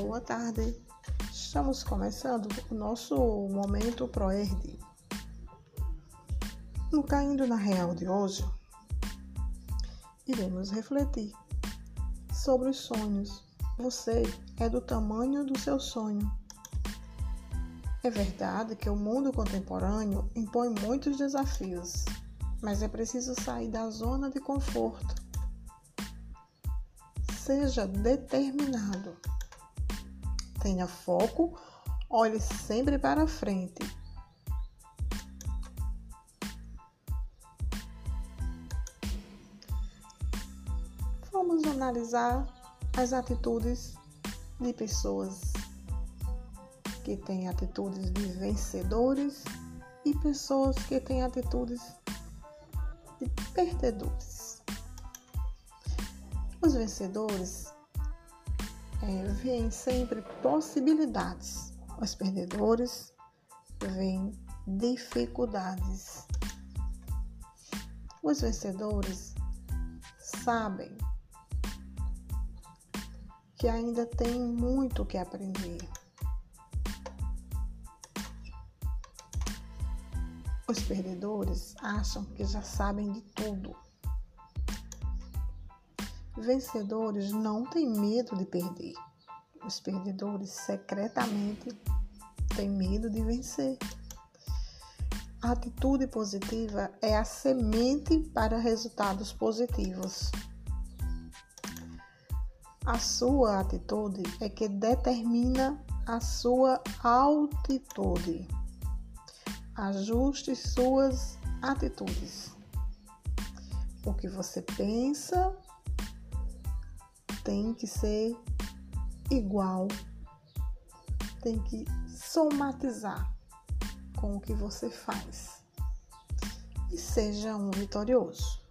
Boa tarde. Estamos começando o nosso momento ProERD. No Caindo na Real de hoje, iremos refletir sobre os sonhos. Você é do tamanho do seu sonho. É verdade que o mundo contemporâneo impõe muitos desafios, mas é preciso sair da zona de conforto. Seja determinado Tenha foco, olhe sempre para frente. Vamos analisar as atitudes de pessoas que têm atitudes de vencedores e pessoas que têm atitudes de perdedores. Os vencedores veem sempre possibilidades. Os perdedores veem dificuldades. Os vencedores sabem que ainda tem muito que aprender. Os perdedores acham que já sabem de tudo. Vencedores não têm medo de perder. Os perdedores secretamente têm medo de vencer. A atitude positiva é a semente para resultados positivos. A sua atitude é que determina a sua altitude. Ajuste suas atitudes. O que você pensa tem que ser igual, tem que somatizar com o que você faz e seja um vitorioso.